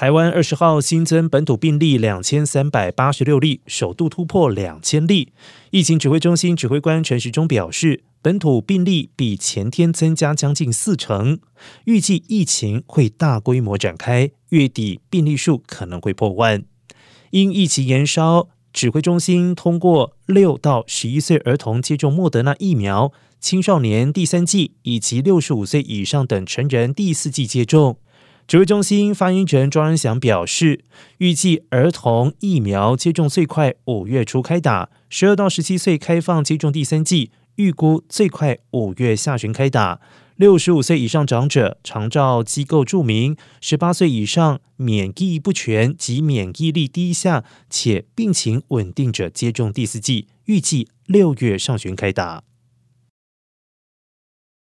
台湾二十号新增本土病例两千三百八十六例，首度突破两千例。疫情指挥中心指挥官陈时中表示，本土病例比前天增加将近四成，预计疫情会大规模展开，月底病例数可能会破万。因疫情延烧，指挥中心通过六到十一岁儿童接种莫德纳疫苗，青少年第三剂以及六十五岁以上等成人第四剂接种。指挥中心发言人庄仁祥表示，预计儿童疫苗接种最快五月初开打，十二到十七岁开放接种第三剂，预估最快五月下旬开打。六十五岁以上长者，常照机构注明，十八岁以上免疫不全及免疫力低下且病情稳定者接种第四剂，预计六月上旬开打。